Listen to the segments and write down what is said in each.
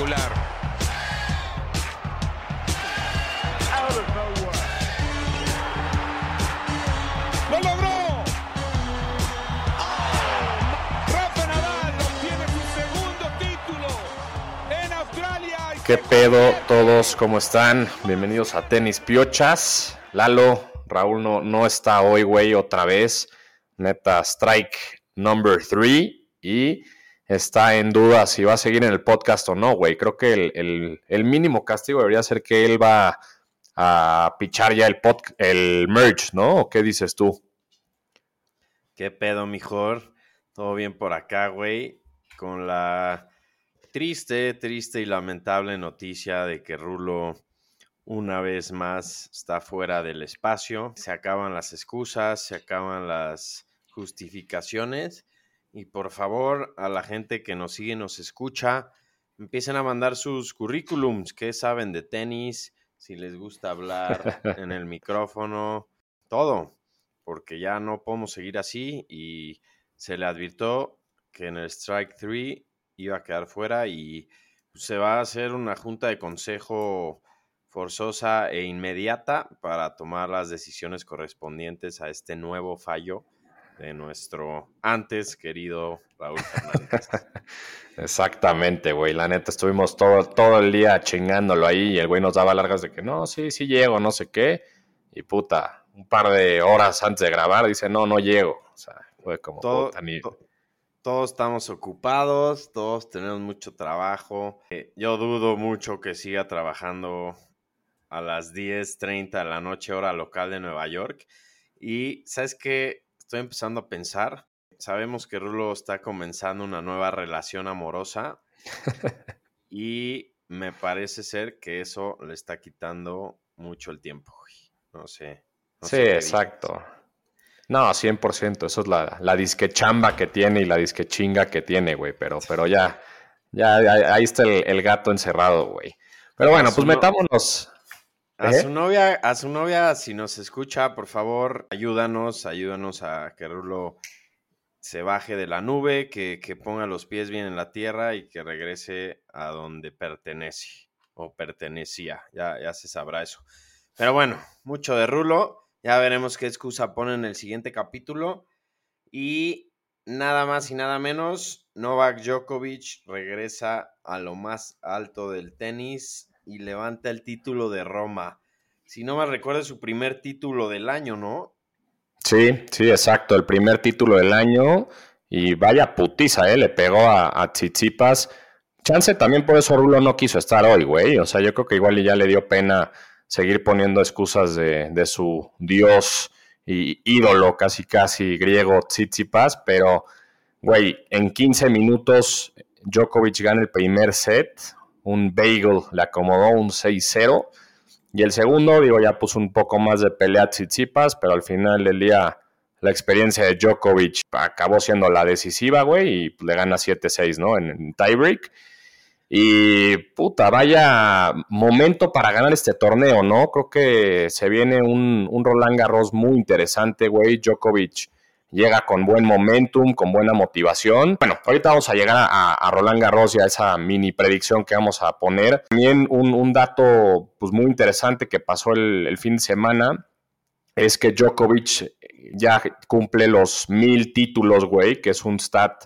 Espectacular. ¡Lo logró! Rafa Nadal obtiene su segundo título en Australia. ¿Qué pedo todos? ¿Cómo están? Bienvenidos a Tenis Piochas. Lalo, Raúl no, no está hoy, güey, otra vez. Neta, strike number three. Y está en duda si va a seguir en el podcast o no, güey. Creo que el, mínimo castigo debería ser que él va a pichar ya el, pod, el merge, ¿no? ¿O qué dices tú? ¿Qué pedo, mejor? Todo bien por acá, güey. Con la triste, triste y lamentable noticia de que Rulo una vez más está fuera del espacio. Se acaban las excusas, se acaban las justificaciones. Y por favor, a la gente que nos sigue, nos escucha, empiecen a mandar sus currículums, qué saben de tenis, si les gusta hablar en el micrófono, todo porque ya no podemos seguir así y se le advirtió que en el Strike 3 iba a quedar fuera y se va a hacer una junta de consejo forzosa e inmediata para tomar las decisiones correspondientes a este nuevo fallo de nuestro antes querido Raúl Fernández. Exactamente, güey. La neta, estuvimos todo, todo el día chingándolo ahí y el güey nos daba largas de que no, sí, sí llego, no sé qué. Y puta, un par de horas antes de grabar dice, no, no llego. O sea, fue como, Todo- puta, ni- to- todos estamos ocupados, todos tenemos mucho trabajo. Eh, yo dudo mucho que siga trabajando a las 10:30 de la noche, hora local de Nueva York. Y, ¿sabes qué? Estoy empezando a pensar. Sabemos que Rulo está comenzando una nueva relación amorosa y me parece ser que eso le está quitando mucho el tiempo. No sé. no sí, sé exacto. No, 100%. Eso es la, la disque chamba que tiene y la disque chinga que tiene, güey. Pero, pero ya, ya, ahí está el, el gato encerrado, güey. Pero bueno, pues no- metámonos. A ¿Eh? su novia, a su novia, si nos escucha, por favor, ayúdanos, ayúdanos a que Rulo se baje de la nube, que, que ponga los pies bien en la tierra y que regrese a donde pertenece o pertenecía. Ya, ya se sabrá eso. Pero bueno, mucho de Rulo. Ya veremos qué excusa pone en el siguiente capítulo. Y nada más y nada menos, Novak Djokovic regresa a lo más alto del tenis y levanta el título de Roma. Si no me recuerdo, su primer título del año, ¿no? Sí, sí, exacto. El primer título del año. Y vaya putiza, ¿eh? Le pegó a, Tsitsipas. Chance también por eso Rulo no quiso estar hoy, güey. O sea, yo creo que igual ya le dio pena seguir poniendo excusas de, de su dios y ídolo casi casi griego Tsitsipas. Pero, güey, en 15 minutos Djokovic gana el primer set. Un bagel le acomodó un 6-0. Y el segundo, digo, ya puso un poco más de pelea a Tsitsipas, pero al final del día la experiencia de Djokovic acabó siendo la decisiva, güey, y le gana 7-6, ¿no? En, en tiebreak. Y puta, vaya momento para ganar este torneo, ¿no? Creo que se viene un, un Roland Garros muy interesante, güey. Djokovic llega con buen momentum, con buena motivación. Bueno, ahorita vamos a llegar a, a Roland Garros y a esa mini predicción que vamos a poner. También un, un dato pues, muy interesante que pasó el, el fin de semana es que Djokovic ya cumple los mil títulos, güey, que es un stat.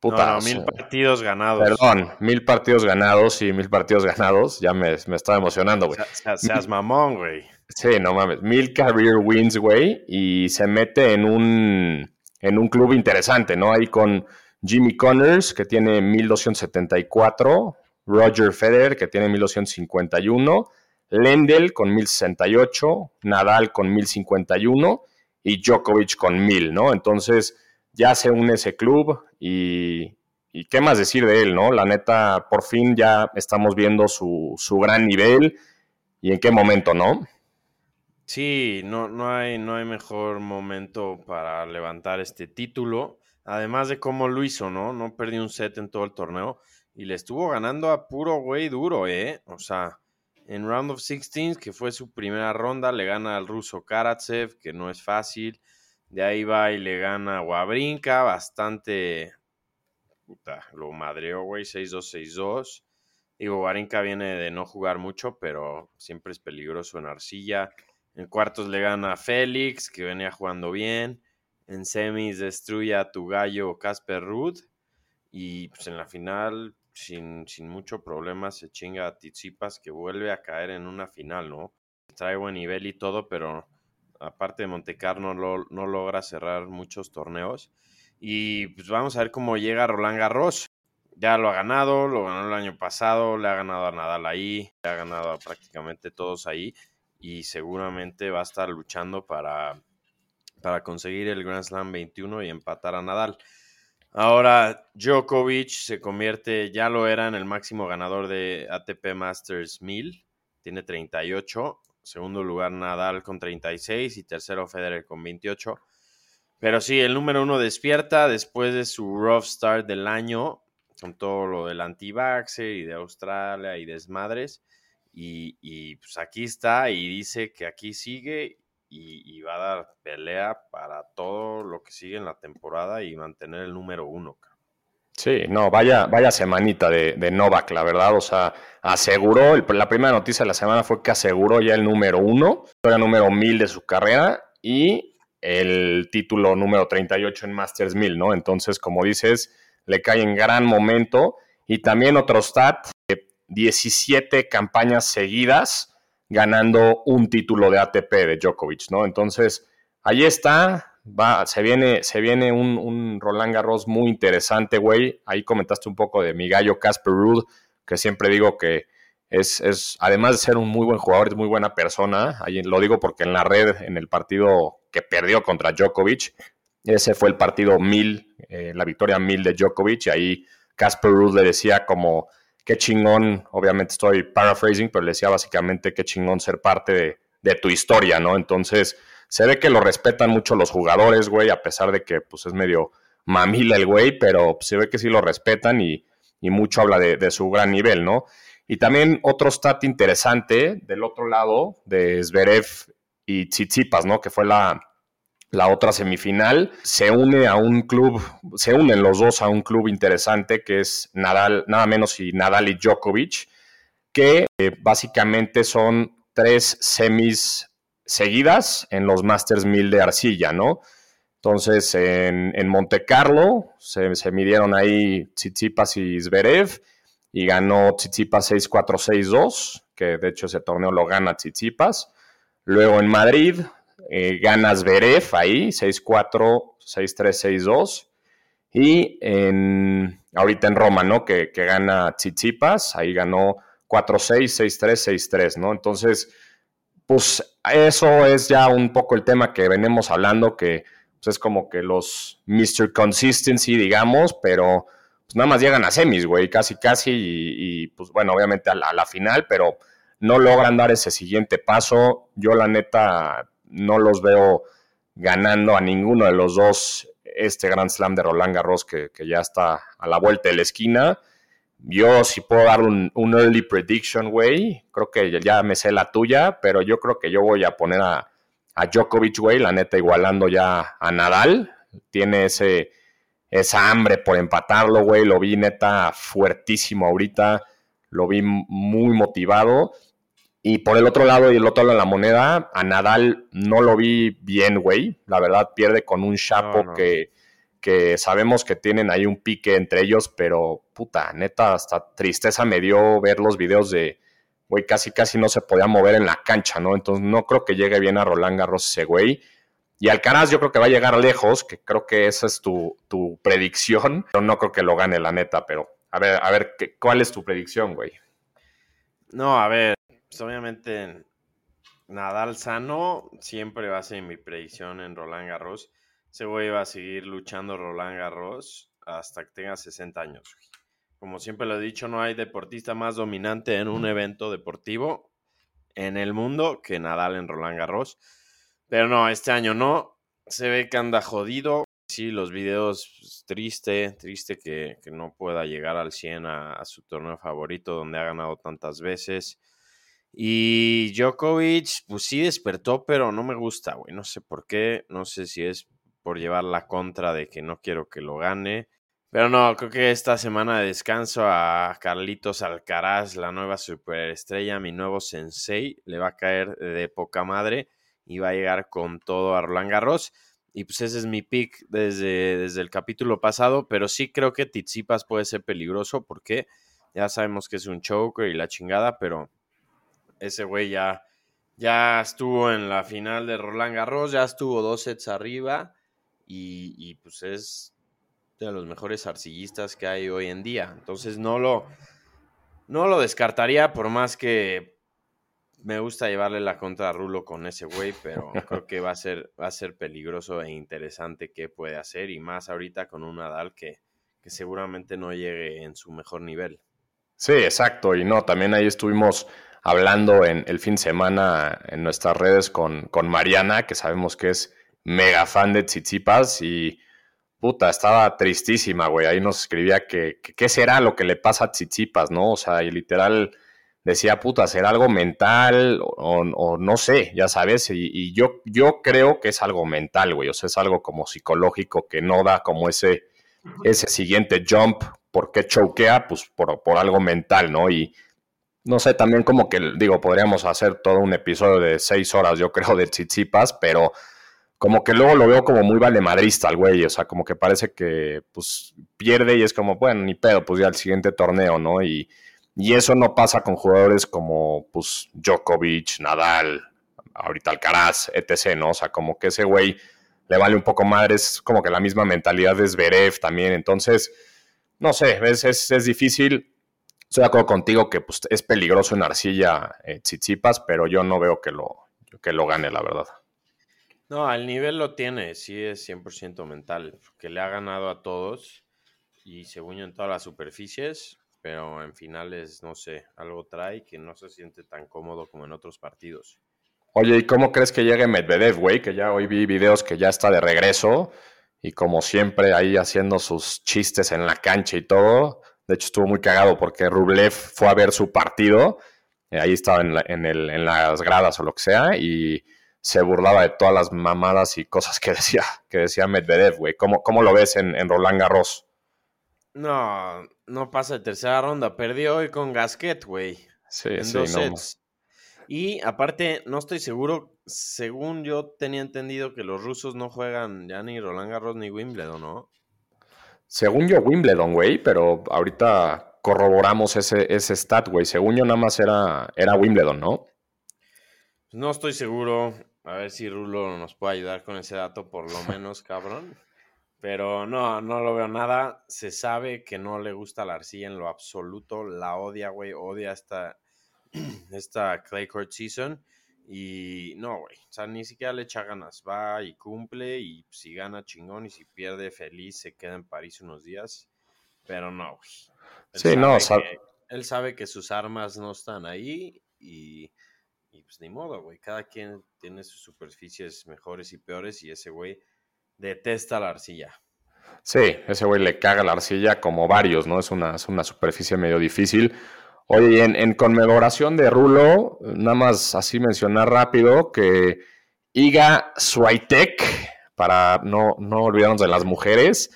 Puta, no, mil partidos ganados. Perdón, mil partidos ganados y mil partidos ganados. Ya me, me estaba emocionando, güey. Se- se- seas mamón, güey. Sí, no mames. Mil career wins, güey. Y se mete en un, en un club interesante, ¿no? Ahí con Jimmy Connors, que tiene 1274. Roger Federer, que tiene 1251. Lendl con 1068. Nadal con 1051. Y Djokovic con 1000, ¿no? Entonces ya se une ese club y, y qué más decir de él, ¿no? La neta, por fin ya estamos viendo su, su gran nivel y en qué momento, ¿no? Sí, no, no, hay, no hay mejor momento para levantar este título. Además de cómo lo hizo, ¿no? No perdió un set en todo el torneo y le estuvo ganando a puro güey duro, ¿eh? O sea, en Round of 16, que fue su primera ronda, le gana al ruso Karatsev, que no es fácil. De ahí va y le gana a Wawrinka, bastante puta, lo madreó, güey, 6-2, 6-2. Digo, Varinka viene de no jugar mucho, pero siempre es peligroso en arcilla. En cuartos le gana a Félix, que venía jugando bien. En semis destruye a tu gallo Casper Ruud. Y pues en la final, sin, sin mucho problema, se chinga a Tizipas, que vuelve a caer en una final, ¿no? Trae buen nivel y todo, pero aparte de Montecarlo no, no logra cerrar muchos torneos. Y pues vamos a ver cómo llega Roland Garros. Ya lo ha ganado, lo ganó el año pasado, le ha ganado a Nadal ahí, le ha ganado a prácticamente todos ahí y seguramente va a estar luchando para, para conseguir el Grand Slam 21 y empatar a Nadal. Ahora Djokovic se convierte, ya lo era en el máximo ganador de ATP Masters 1000, tiene 38, segundo lugar Nadal con 36 y tercero Federer con 28. Pero sí, el número uno despierta después de su rough start del año, con todo lo del anti y de Australia y desmadres. Y, pues aquí está y dice que aquí sigue y, va a dar pelea para todo lo que sigue en la temporada y mantener el número uno. Sí, no, vaya, vaya semanita de, de Novak, la verdad. O sea, aseguró, la primera noticia de la semana fue que aseguró ya el número uno, era número mil de su carrera y el título número 38 en Masters 1000, ¿no? Entonces, como dices, le cae en gran momento. Y también otro stat, 17 campañas seguidas ganando un título de ATP de Djokovic, ¿no? Entonces, ahí está, va, se viene, se viene un, un Roland Garros muy interesante, güey. Ahí comentaste un poco de mi gallo Casper Ruud, que siempre digo que es, es, además de ser un muy buen jugador, es muy buena persona. Ahí lo digo porque en la red, en el partido que perdió contra Djokovic. Ese fue el partido mil, eh, la victoria mil de Djokovic. Y ahí Casper Ruud le decía como, qué chingón, obviamente estoy paraphrasing, pero le decía básicamente qué chingón ser parte de, tu historia, ¿no? Entonces, se ve que lo respetan mucho los jugadores, güey, a pesar de que pues es medio mamila el güey, pero se ve que sí lo respetan y, mucho habla de, de, su gran nivel, ¿no? Y también otro stat interesante del otro lado de Zverev y Tsitsipas, ¿no? Que fue la, la otra semifinal. Se une a un club, se unen los dos a un club interesante que es Nadal, nada menos y Nadal y Djokovic, que eh, básicamente son tres semis seguidas en los Masters 1000 de arcilla, ¿no? Entonces, en, en Monte Carlo se, se, midieron ahí Tsitsipas y Zverev y ganó Tsitsipas 6-4-6-2, que de hecho ese torneo lo gana Tsitsipas. Luego en Madrid eh, ganas Zverev ahí, 6-4, 6-3, 6-2. Y en, ahorita en Roma, ¿no? Que, que gana Tsitsipas, ahí ganó 4-6, 6-3, 6-3, ¿no? Entonces, pues eso es ya un poco el tema que venimos hablando, que pues, es como que los Mr. Consistency, digamos, pero pues nada más llegan a semis, güey, casi, casi, y, y, pues bueno, obviamente a la, a la final, pero no logran dar ese siguiente paso. Yo la neta no los veo ganando a ninguno de los dos este Grand Slam de Roland Garros que, que ya está a la vuelta de la esquina. Yo sí puedo dar un, un early prediction, güey. Creo que ya me sé la tuya, pero yo creo que yo voy a poner a, a Djokovic, güey, la neta igualando ya a Nadal. Tiene ese, esa hambre por empatarlo, güey. Lo vi neta fuertísimo ahorita. Lo vi muy motivado. Y por el otro lado y el otro lado de la moneda, a Nadal no lo vi bien, güey. La verdad, pierde con un chapo no, no. Que, que sabemos que tienen ahí un pique entre ellos, pero puta, neta, hasta tristeza me dio ver los videos de, güey, casi casi no se podía mover en la cancha, ¿no? Entonces no creo que llegue bien a Roland Garros ese güey. Y Alcaraz yo creo que va a llegar lejos, que creo que esa es tu, tu predicción, pero no creo que lo gane la neta, pero a ver, a ver, ¿qué, ¿cuál es tu predicción, güey? No, a ver, pues obviamente Nadal sano siempre va a ser mi predicción en Roland Garros. Ese güey va a seguir luchando Roland Garros hasta que tenga 60 años. Como siempre lo he dicho, no hay deportista más dominante en un evento deportivo en el mundo que Nadal en Roland Garros. Pero no, este año no. Se ve que anda jodido. Sí, los videos, pues, triste, triste que, no pueda llegar al 100 a, a su torneo favorito donde ha ganado tantas veces. Y Djokovic, pues sí despertó, pero no me gusta, güey. No sé por qué. No sé si es por llevar la contra de que no quiero que lo gane. Pero no, creo que esta semana de descanso a Carlitos Alcaraz, la nueva superestrella, mi nuevo sensei, le va a caer de poca madre y va a llegar con todo a Roland Garros. Y pues ese es mi pick desde, desde el capítulo pasado, pero sí creo que Tizipas puede ser peligroso porque ya sabemos que es un choker y la chingada, pero ese güey ya, ya estuvo en la final de Roland Garros, ya estuvo dos sets arriba y, y pues es de los mejores arcillistas que hay hoy en día. Entonces no lo, no lo descartaría por más que me gusta llevarle la contra a Rulo con ese güey, pero creo que va a ser, va a ser peligroso e interesante qué puede hacer y más ahorita con un Nadal que, que seguramente no llegue en su mejor nivel. Sí, exacto. Y no, también ahí estuvimos hablando en el fin de semana en nuestras redes con, con Mariana, que sabemos que es mega fan de Tsitsipas y puta, estaba tristísima, güey. Ahí nos escribía que, qué será lo que le pasa a Tsitsipas, ¿no? O sea, y literal decía, puta, será algo mental o, no sé, ya sabes. Y, yo, yo creo que es algo mental, güey. O sea, es algo como psicológico que no da como ese, ese siguiente jump. ¿Por qué choquea? Pues por, por algo mental, ¿no? Y no sé, también como que, digo, podríamos hacer todo un episodio de seis horas, yo creo, de Tsitsipas, pero como que luego lo veo como muy valemadrista al güey, o sea, como que parece que pues pierde y es como, bueno, ni pedo, pues ya el siguiente torneo, ¿no? Y, y eso no pasa con jugadores como pues Djokovic, Nadal, ahorita Alcaraz, etc., ¿no? O sea, como que ese güey le vale un poco madre, es como que la misma mentalidad de Zverev también, entonces, no sé, es, es difícil. Estoy de acuerdo contigo que pues, es peligroso en arcilla eh, Tsitsipas, pero yo no veo que lo, que lo gane, la verdad. No, al nivel lo tiene, sí es 100% mental, que le ha ganado a todos y según yo en todas las superficies, pero en finales, no sé, algo trae que no se siente tan cómodo como en otros partidos. Oye, ¿y cómo crees que llegue Medvedev, güey? Que ya hoy vi videos que ya está de regreso y como siempre ahí haciendo sus chistes en la cancha y todo. De hecho, estuvo muy cagado porque Rublev fue a ver su partido, eh, ahí estaba en, el, en las gradas o lo que sea, y se burlaba de todas las mamadas y cosas que decía, que decía Medvedev, güey. ¿Cómo, ¿Cómo, lo ves en, en, Roland Garros? No, no pasa de tercera ronda. Perdió hoy con Gasquet, güey. Sí, en sí, dos no. sets. Y aparte, no estoy seguro, según yo tenía entendido que los rusos no juegan ya ni Roland Garros ni Wimbledon, ¿no? Según yo, Wimbledon, güey, pero ahorita corroboramos ese, ese stat, güey. Según yo, nada más era, era Wimbledon, ¿no? No estoy seguro. A ver si Rulo nos puede ayudar con ese dato, por lo menos, cabrón. Pero no, no lo veo nada. Se sabe que no le gusta la arcilla en lo absoluto. La odia, güey. Odia esta, esta Clay Court Season. Y no, güey. O sea, ni siquiera le echa ganas. Va y cumple. Y si gana, chingón. Y si pierde, feliz. Se queda en París unos días. Pero no, güey. Sí, no, sabe sabe- que- él sabe que sus armas no están ahí. Y, y pues ni modo, güey. Cada quien tiene sus superficies mejores y peores. Y ese güey detesta la arcilla. Sí, ese güey le caga la arcilla como varios, ¿no? Es una, es una superficie medio difícil. Oye, en, conmemoración de Rulo, nada más así mencionar rápido que Iga Swiatek, para no, no olvidarnos de las mujeres,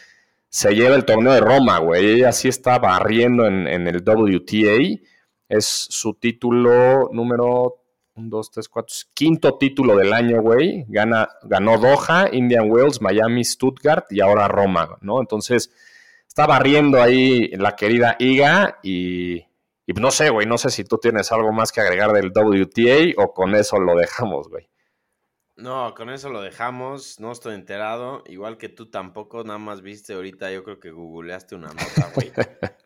se lleva el torneo de Roma, güey. Ella sí está barriendo en, en el WTA. Es su título número 1, 2, 3, 4, quinto título del año, güey. Gana, ganó Doha, Indian Wells, Miami, Stuttgart y ahora Roma, ¿no? Entonces, está barriendo ahí la querida Iga y, y no sé, güey, no sé si tú tienes algo más que agregar del WTA o con eso lo dejamos, güey. No, con eso lo dejamos. No estoy enterado. Igual que tú tampoco, nada más viste ahorita. Yo creo que googleaste una nota, güey.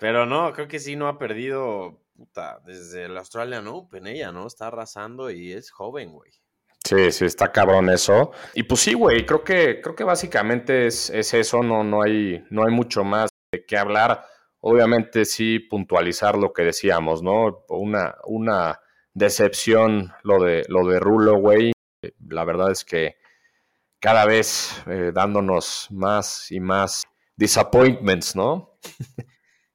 Pero no, creo que sí no ha perdido, puta, desde el Australian Open ella, ¿no? Está arrasando y es joven, güey. Sí, sí, está cabrón eso. Y pues sí, güey, creo que, creo que básicamente es, es eso, no, no, hay, no hay mucho más de qué hablar. Obviamente sí puntualizar lo que decíamos, ¿no? Una, una decepción lo de, lo de Rulo, güey. La verdad es que cada vez eh, dándonos más y más disappointments, ¿no?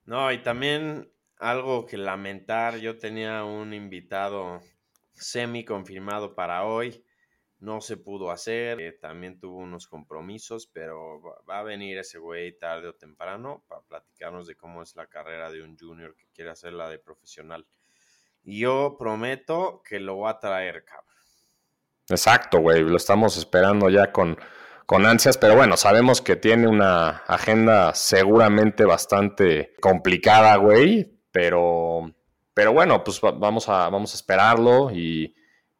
No, y también algo que lamentar, yo tenía un invitado semi confirmado para hoy no se pudo hacer, eh, también tuvo unos compromisos, pero va a venir ese güey tarde o temprano para platicarnos de cómo es la carrera de un junior que quiere hacerla de profesional. Yo prometo que lo va a traer, cabrón. Exacto, güey, lo estamos esperando ya con, con ansias, pero bueno, sabemos que tiene una agenda seguramente bastante complicada, güey, pero, pero bueno, pues vamos a, vamos a esperarlo y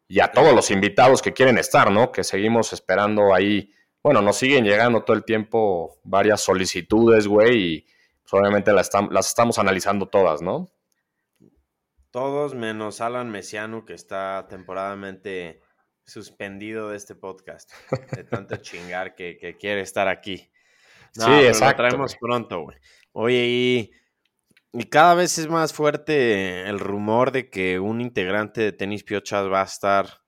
y a todos los invitados que quieren estar, ¿no? Que seguimos esperando ahí. Bueno, nos siguen llegando todo el tiempo varias solicitudes, güey, y pues, obviamente las, las estamos analizando todas, ¿no? Todos menos Alan Messiano, que está temporadamente suspendido de este podcast. De tanto chingar que, quiere estar aquí. sí, exacto. Lo traemos pronto, güey. Oye, y y cada vez es más fuerte el rumor de que un integrante de Tenis Piochas va a estar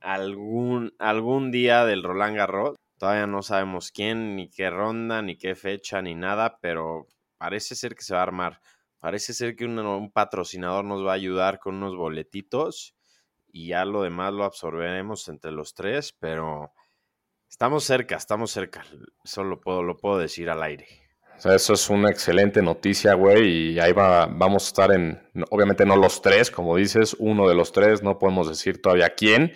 algún, algún día del Roland Garros. Todavía no sabemos quién, ni qué ronda, ni qué fecha, ni nada, pero parece ser que se va a armar. Parece ser que un, patrocinador nos va a ayudar con unos boletitos y ya lo demás lo absorberemos entre los tres, pero estamos cerca, estamos cerca. Eso lo puedo, lo puedo decir al aire eso es una excelente noticia, güey, y ahí va, vamos a estar en, obviamente no los tres, como dices, uno de los tres, no podemos decir todavía quién,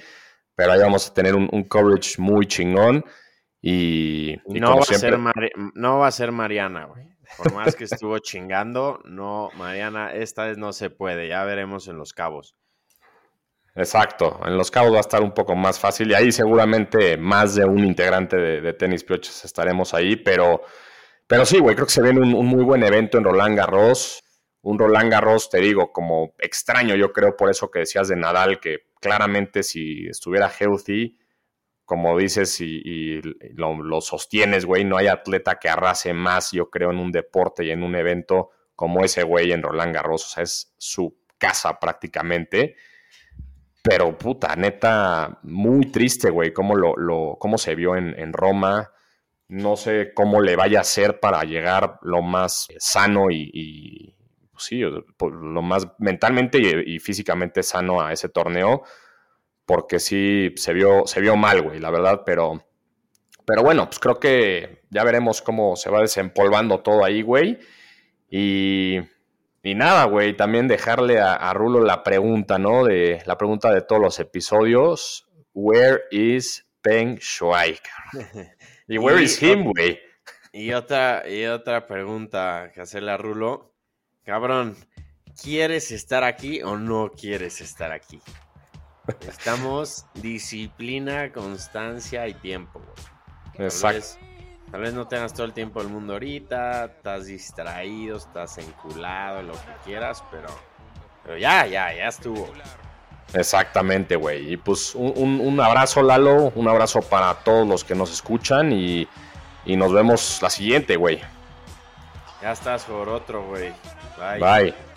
pero ahí vamos a tener un, coverage muy chingón y... no, va a ser no va a ser Mariana, güey. Por más que estuvo chingando, no, Mariana, esta vez no se puede, ya veremos en los cabos. Exacto, en los cabos va a estar un poco más fácil y ahí seguramente más de un integrante de, de Tenis Pioches estaremos ahí, pero pero sí, güey, creo que se viene un, muy buen evento en Roland Garros. Un Roland Garros, te digo, como extraño, yo creo, por eso que decías de Nadal, que claramente si estuviera healthy, como dices y, lo, sostienes, güey, no hay atleta que arrase más, yo creo, en un deporte y en un evento como ese güey en Roland Garros. O sea, es su casa prácticamente. Pero puta, neta, muy triste, güey, cómo, lo, cómo se vio en Roma no sé cómo le vaya a hacer para llegar lo más sano y, pues sí, lo más mentalmente y, físicamente sano a ese torneo, porque sí se vio, se vio mal, güey, la verdad, pero, pero bueno, pues creo que ya veremos cómo se va desempolvando todo ahí, güey. Y, y nada, güey, también dejarle a, a, Rulo la pregunta, ¿no? De la pregunta de todos los episodios. Where is Peng Shuai? ¿Y where is him, güey? Y otra, y otra pregunta que hacerle a Rulo. Cabrón, ¿quieres estar aquí o no quieres estar aquí? Estamos disciplina, constancia y tiempo. Exacto. tal vez no tengas todo el tiempo del mundo ahorita, estás distraído, estás enculado, lo que quieras, pero, pero ya, ya, ya estuvo. Exactamente, güey. Y pues un, abrazo, Lalo, un abrazo para todos los que nos escuchan y, y nos vemos la siguiente, güey. Ya estás por otro, güey. Bye. Bye.